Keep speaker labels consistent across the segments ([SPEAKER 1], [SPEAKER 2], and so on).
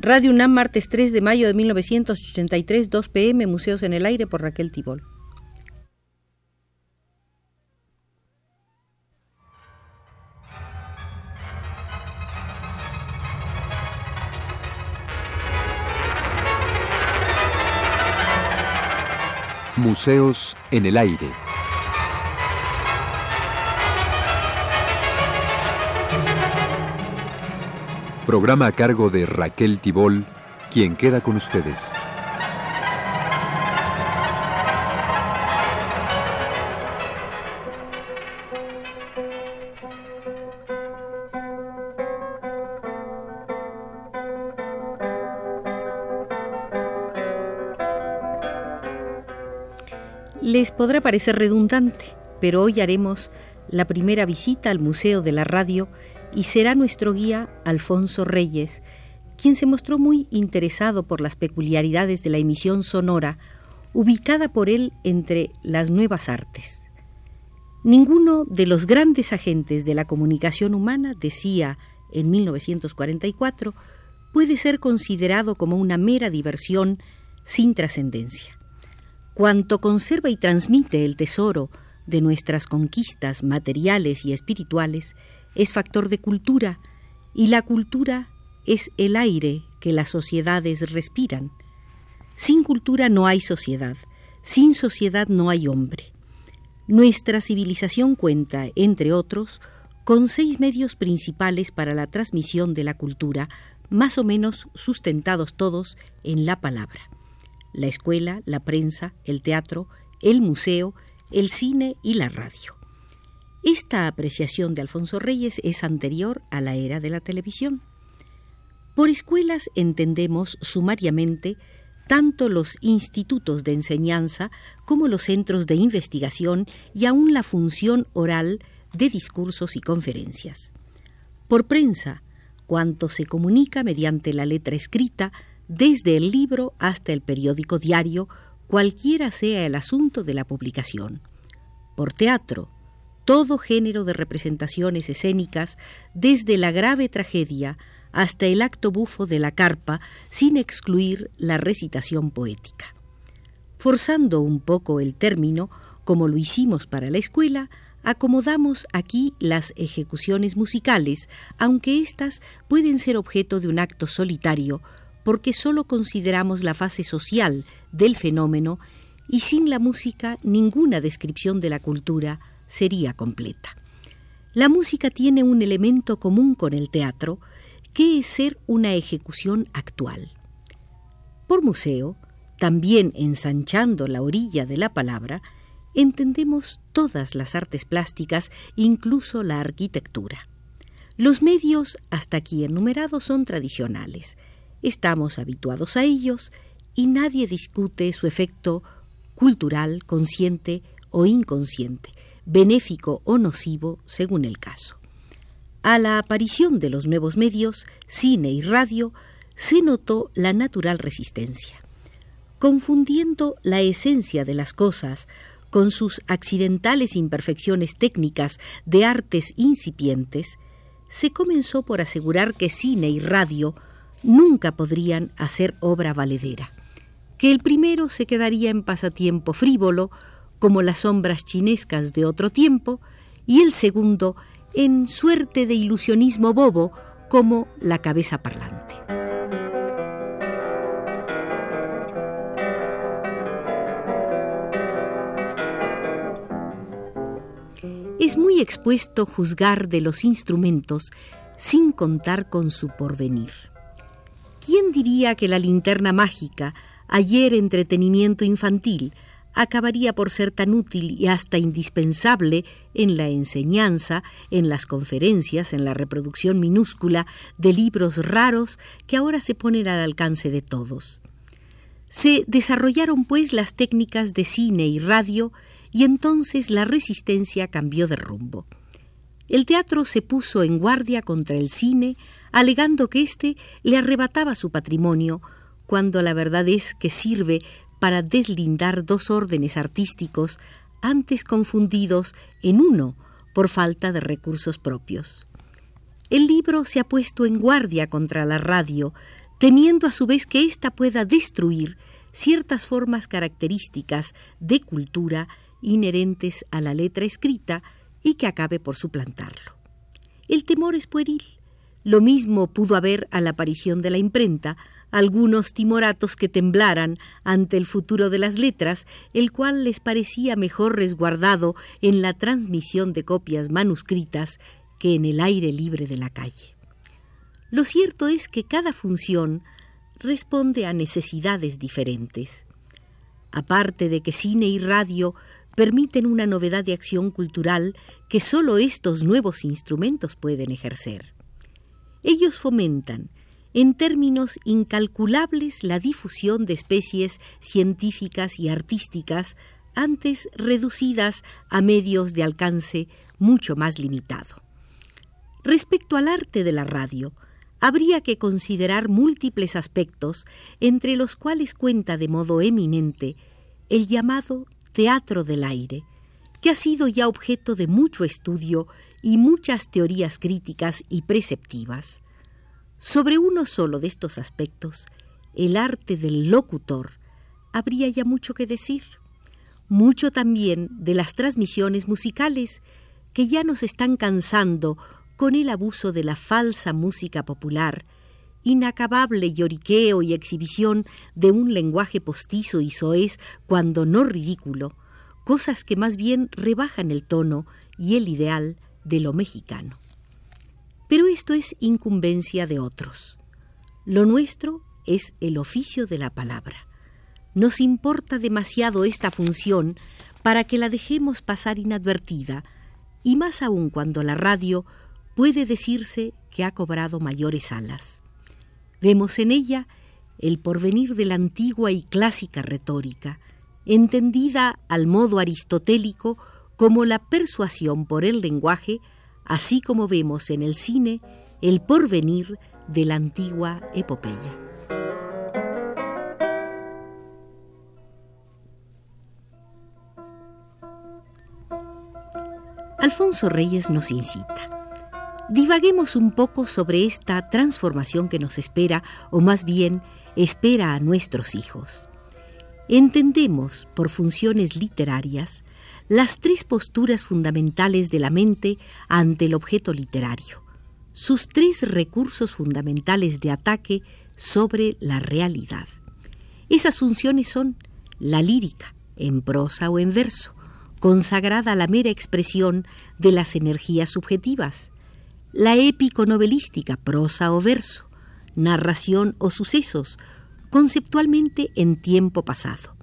[SPEAKER 1] Radio UNAM, martes 3 de mayo de 1983, 2 pm, Museos en el Aire por Raquel Tibol.
[SPEAKER 2] Museos en el Aire. Programa a cargo de Raquel Tibol, quien queda con ustedes.
[SPEAKER 1] Les podrá parecer redundante, pero hoy haremos la primera visita al Museo de la Radio y será nuestro guía Alfonso Reyes, quien se mostró muy interesado por las peculiaridades de la emisión sonora, ubicada por él entre las nuevas artes. Ninguno de los grandes agentes de la comunicación humana, decía en 1944, puede ser considerado como una mera diversión sin trascendencia. Cuanto conserva y transmite el tesoro de nuestras conquistas materiales y espirituales es factor de cultura y la cultura es el aire que las sociedades respiran. Sin cultura no hay sociedad, sin sociedad no hay hombre. Nuestra civilización cuenta, entre otros, con seis medios principales para la transmisión de la cultura, más o menos sustentados todos en la palabra. La escuela, la prensa, el teatro, el museo, el cine y la radio. Esta apreciación de Alfonso Reyes es anterior a la era de la televisión. Por escuelas entendemos sumariamente tanto los institutos de enseñanza como los centros de investigación y aún la función oral de discursos y conferencias. Por prensa, cuanto se comunica mediante la letra escrita, desde el libro hasta el periódico diario, cualquiera sea el asunto de la publicación. Por teatro, todo género de representaciones escénicas, desde la grave tragedia hasta el acto bufo de la carpa, sin excluir la recitación poética. Forzando un poco el término, como lo hicimos para la escuela, acomodamos aquí las ejecuciones musicales, aunque éstas pueden ser objeto de un acto solitario, porque sólo consideramos la fase social del fenómeno y sin la música ninguna descripción de la cultura sería completa. La música tiene un elemento común con el teatro, que es ser una ejecución actual. Por museo, también ensanchando la orilla de la palabra, entendemos todas las artes plásticas, incluso la arquitectura. Los medios hasta aquí enumerados son tradicionales. Estamos habituados a ellos y nadie discute su efecto cultural, consciente o inconsciente benéfico o nocivo según el caso. A la aparición de los nuevos medios, cine y radio, se notó la natural resistencia. Confundiendo la esencia de las cosas con sus accidentales imperfecciones técnicas de artes incipientes, se comenzó por asegurar que cine y radio nunca podrían hacer obra valedera, que el primero se quedaría en pasatiempo frívolo como las sombras chinescas de otro tiempo, y el segundo en suerte de ilusionismo bobo como la cabeza parlante. Es muy expuesto juzgar de los instrumentos sin contar con su porvenir. ¿Quién diría que la linterna mágica, ayer entretenimiento infantil, acabaría por ser tan útil y hasta indispensable en la enseñanza, en las conferencias, en la reproducción minúscula de libros raros que ahora se ponen al alcance de todos. Se desarrollaron pues las técnicas de cine y radio y entonces la resistencia cambió de rumbo. El teatro se puso en guardia contra el cine, alegando que éste le arrebataba su patrimonio, cuando la verdad es que sirve para deslindar dos órdenes artísticos antes confundidos en uno por falta de recursos propios. El libro se ha puesto en guardia contra la radio, temiendo a su vez que ésta pueda destruir ciertas formas características de cultura inherentes a la letra escrita y que acabe por suplantarlo. El temor es pueril. Lo mismo pudo haber a la aparición de la imprenta, algunos timoratos que temblaran ante el futuro de las letras, el cual les parecía mejor resguardado en la transmisión de copias manuscritas que en el aire libre de la calle. Lo cierto es que cada función responde a necesidades diferentes. Aparte de que cine y radio permiten una novedad de acción cultural que sólo estos nuevos instrumentos pueden ejercer. Ellos fomentan, en términos incalculables, la difusión de especies científicas y artísticas antes reducidas a medios de alcance mucho más limitado. Respecto al arte de la radio, habría que considerar múltiples aspectos, entre los cuales cuenta de modo eminente el llamado teatro del aire, que ha sido ya objeto de mucho estudio y muchas teorías críticas y preceptivas. Sobre uno solo de estos aspectos, el arte del locutor, habría ya mucho que decir. Mucho también de las transmisiones musicales, que ya nos están cansando con el abuso de la falsa música popular, inacabable lloriqueo y exhibición de un lenguaje postizo y soez cuando no ridículo, cosas que más bien rebajan el tono y el ideal de lo mexicano. Pero esto es incumbencia de otros. Lo nuestro es el oficio de la palabra. Nos importa demasiado esta función para que la dejemos pasar inadvertida, y más aún cuando la radio puede decirse que ha cobrado mayores alas. Vemos en ella el porvenir de la antigua y clásica retórica, entendida al modo aristotélico como la persuasión por el lenguaje, así como vemos en el cine el porvenir de la antigua epopeya. Alfonso Reyes nos incita. Divaguemos un poco sobre esta transformación que nos espera, o más bien espera a nuestros hijos. Entendemos, por funciones literarias, las tres posturas fundamentales de la mente ante el objeto literario, sus tres recursos fundamentales de ataque sobre la realidad. Esas funciones son la lírica, en prosa o en verso, consagrada a la mera expresión de las energías subjetivas, la épico-novelística, prosa o verso, narración o sucesos, conceptualmente en tiempo pasado.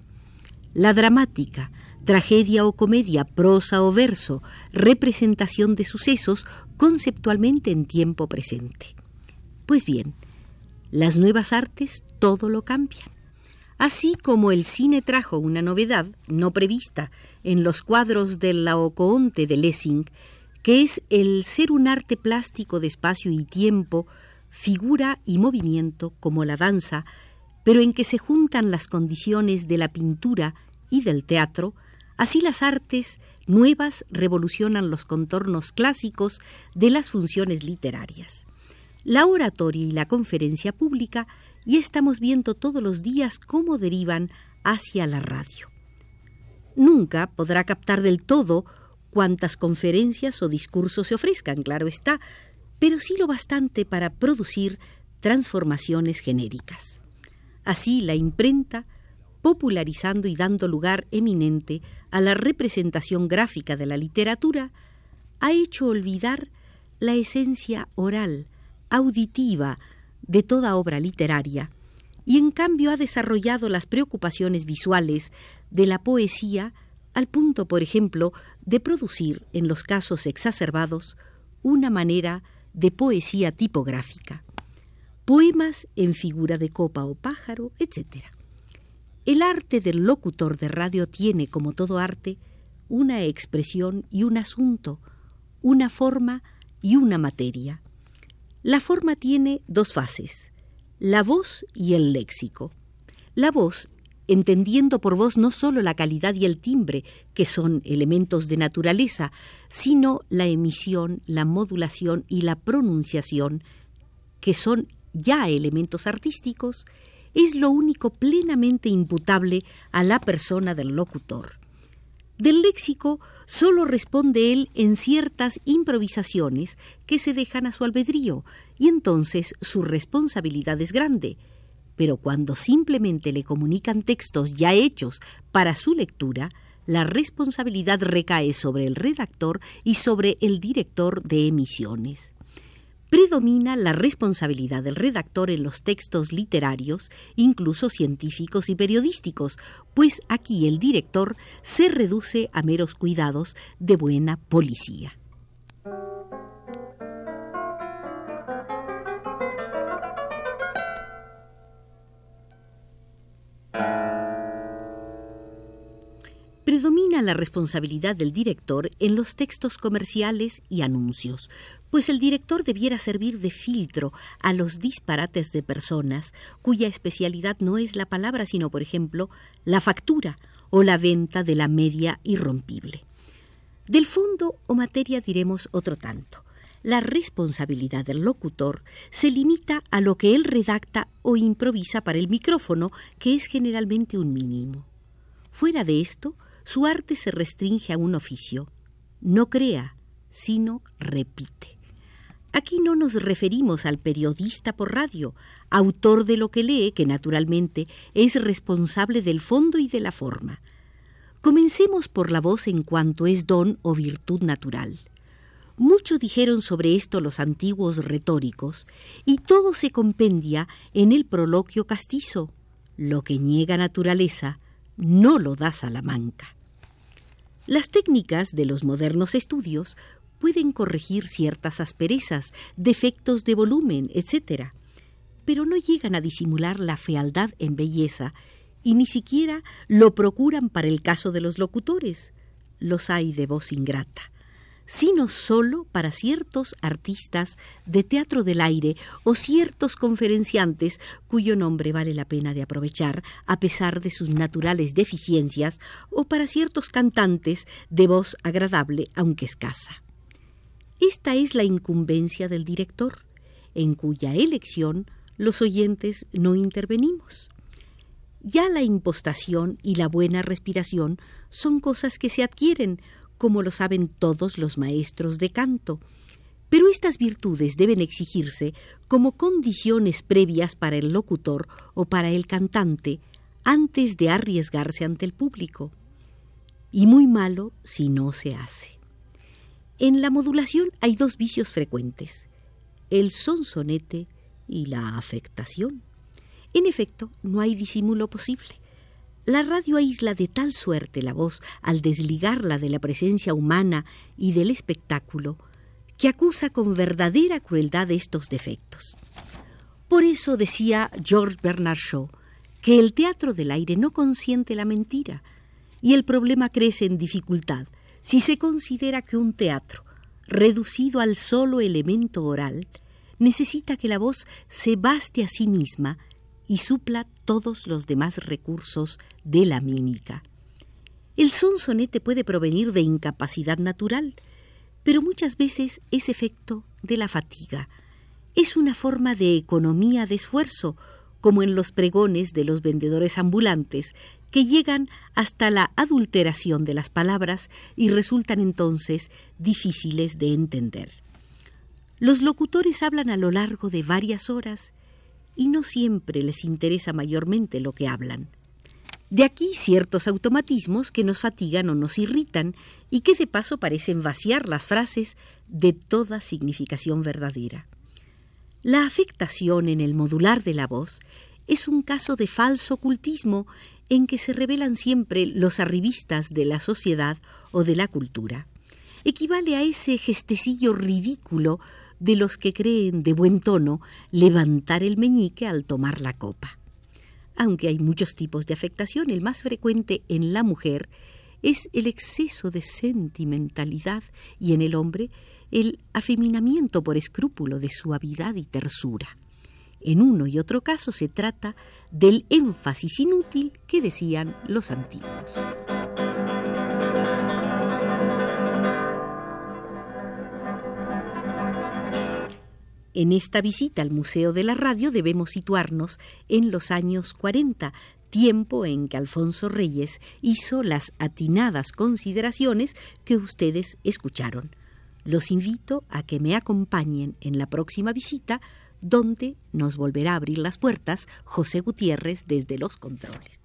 [SPEAKER 1] La dramática, tragedia o comedia, prosa o verso, representación de sucesos, conceptualmente en tiempo presente. Pues bien, las nuevas artes todo lo cambian. Así como el cine trajo una novedad no prevista en los cuadros del Laocoonte de Lessing, que es el ser un arte plástico de espacio y tiempo, figura y movimiento como la danza, pero en que se juntan las condiciones de la pintura y del teatro, así las artes nuevas revolucionan los contornos clásicos de las funciones literarias. La oratoria y la conferencia pública ya estamos viendo todos los días cómo derivan hacia la radio. Nunca podrá captar del todo cuantas conferencias o discursos se ofrezcan, claro está, pero sí lo bastante para producir transformaciones genéricas. Así la imprenta, popularizando y dando lugar eminente a la representación gráfica de la literatura, ha hecho olvidar la esencia oral, auditiva, de toda obra literaria, y en cambio ha desarrollado las preocupaciones visuales de la poesía al punto, por ejemplo, de producir, en los casos exacerbados, una manera de poesía tipográfica, poemas en figura de copa o pájaro, etc. El arte del locutor de radio tiene, como todo arte, una expresión y un asunto, una forma y una materia. La forma tiene dos fases, la voz y el léxico. La voz entendiendo por voz no sólo la calidad y el timbre, que son elementos de naturaleza, sino la emisión, la modulación y la pronunciación, que son ya elementos artísticos, es lo único plenamente imputable a la persona del locutor. Del léxico solo responde él en ciertas improvisaciones que se dejan a su albedrío, y entonces su responsabilidad es grande. Pero cuando simplemente le comunican textos ya hechos para su lectura, la responsabilidad recae sobre el redactor y sobre el director de emisiones predomina la responsabilidad del redactor en los textos literarios, incluso científicos y periodísticos, pues aquí el director se reduce a meros cuidados de buena policía. La responsabilidad del director en los textos comerciales y anuncios, pues el director debiera servir de filtro a los disparates de personas cuya especialidad no es la palabra, sino, por ejemplo, la factura o la venta de la media irrompible. Del fondo o materia diremos otro tanto. La responsabilidad del locutor se limita a lo que él redacta o improvisa para el micrófono, que es generalmente un mínimo. Fuera de esto, su arte se restringe a un oficio. No crea, sino repite. Aquí no nos referimos al periodista por radio, autor de lo que lee, que naturalmente es responsable del fondo y de la forma. Comencemos por la voz en cuanto es don o virtud natural. Mucho dijeron sobre esto los antiguos retóricos, y todo se compendia en el proloquio castizo. Lo que niega naturaleza, no lo da Salamanca. Las técnicas de los modernos estudios pueden corregir ciertas asperezas, defectos de volumen, etc., pero no llegan a disimular la fealdad en belleza y ni siquiera lo procuran para el caso de los locutores. Los hay de voz ingrata sino solo para ciertos artistas de teatro del aire o ciertos conferenciantes cuyo nombre vale la pena de aprovechar a pesar de sus naturales deficiencias o para ciertos cantantes de voz agradable aunque escasa. Esta es la incumbencia del director, en cuya elección los oyentes no intervenimos. Ya la impostación y la buena respiración son cosas que se adquieren como lo saben todos los maestros de canto. Pero estas virtudes deben exigirse como condiciones previas para el locutor o para el cantante antes de arriesgarse ante el público. Y muy malo si no se hace. En la modulación hay dos vicios frecuentes, el sonsonete y la afectación. En efecto, no hay disimulo posible. La radio aísla de tal suerte la voz al desligarla de la presencia humana y del espectáculo que acusa con verdadera crueldad estos defectos. Por eso decía George Bernard Shaw que el teatro del aire no consiente la mentira y el problema crece en dificultad si se considera que un teatro, reducido al solo elemento oral, necesita que la voz se baste a sí misma y supla todos los demás recursos de la mímica. El sonsonete puede provenir de incapacidad natural, pero muchas veces es efecto de la fatiga. Es una forma de economía de esfuerzo, como en los pregones de los vendedores ambulantes, que llegan hasta la adulteración de las palabras y resultan entonces difíciles de entender. Los locutores hablan a lo largo de varias horas y no siempre les interesa mayormente lo que hablan. De aquí ciertos automatismos que nos fatigan o nos irritan y que de paso parecen vaciar las frases de toda significación verdadera. La afectación en el modular de la voz es un caso de falso ocultismo en que se revelan siempre los arribistas de la sociedad o de la cultura. Equivale a ese gestecillo ridículo de los que creen de buen tono levantar el meñique al tomar la copa. Aunque hay muchos tipos de afectación, el más frecuente en la mujer es el exceso de sentimentalidad y en el hombre el afeminamiento por escrúpulo de suavidad y tersura. En uno y otro caso se trata del énfasis inútil que decían los antiguos. En esta visita al Museo de la Radio debemos situarnos en los años 40, tiempo en que Alfonso Reyes hizo las atinadas consideraciones que ustedes escucharon. Los invito a que me acompañen en la próxima visita, donde nos volverá a abrir las puertas José Gutiérrez desde los controles.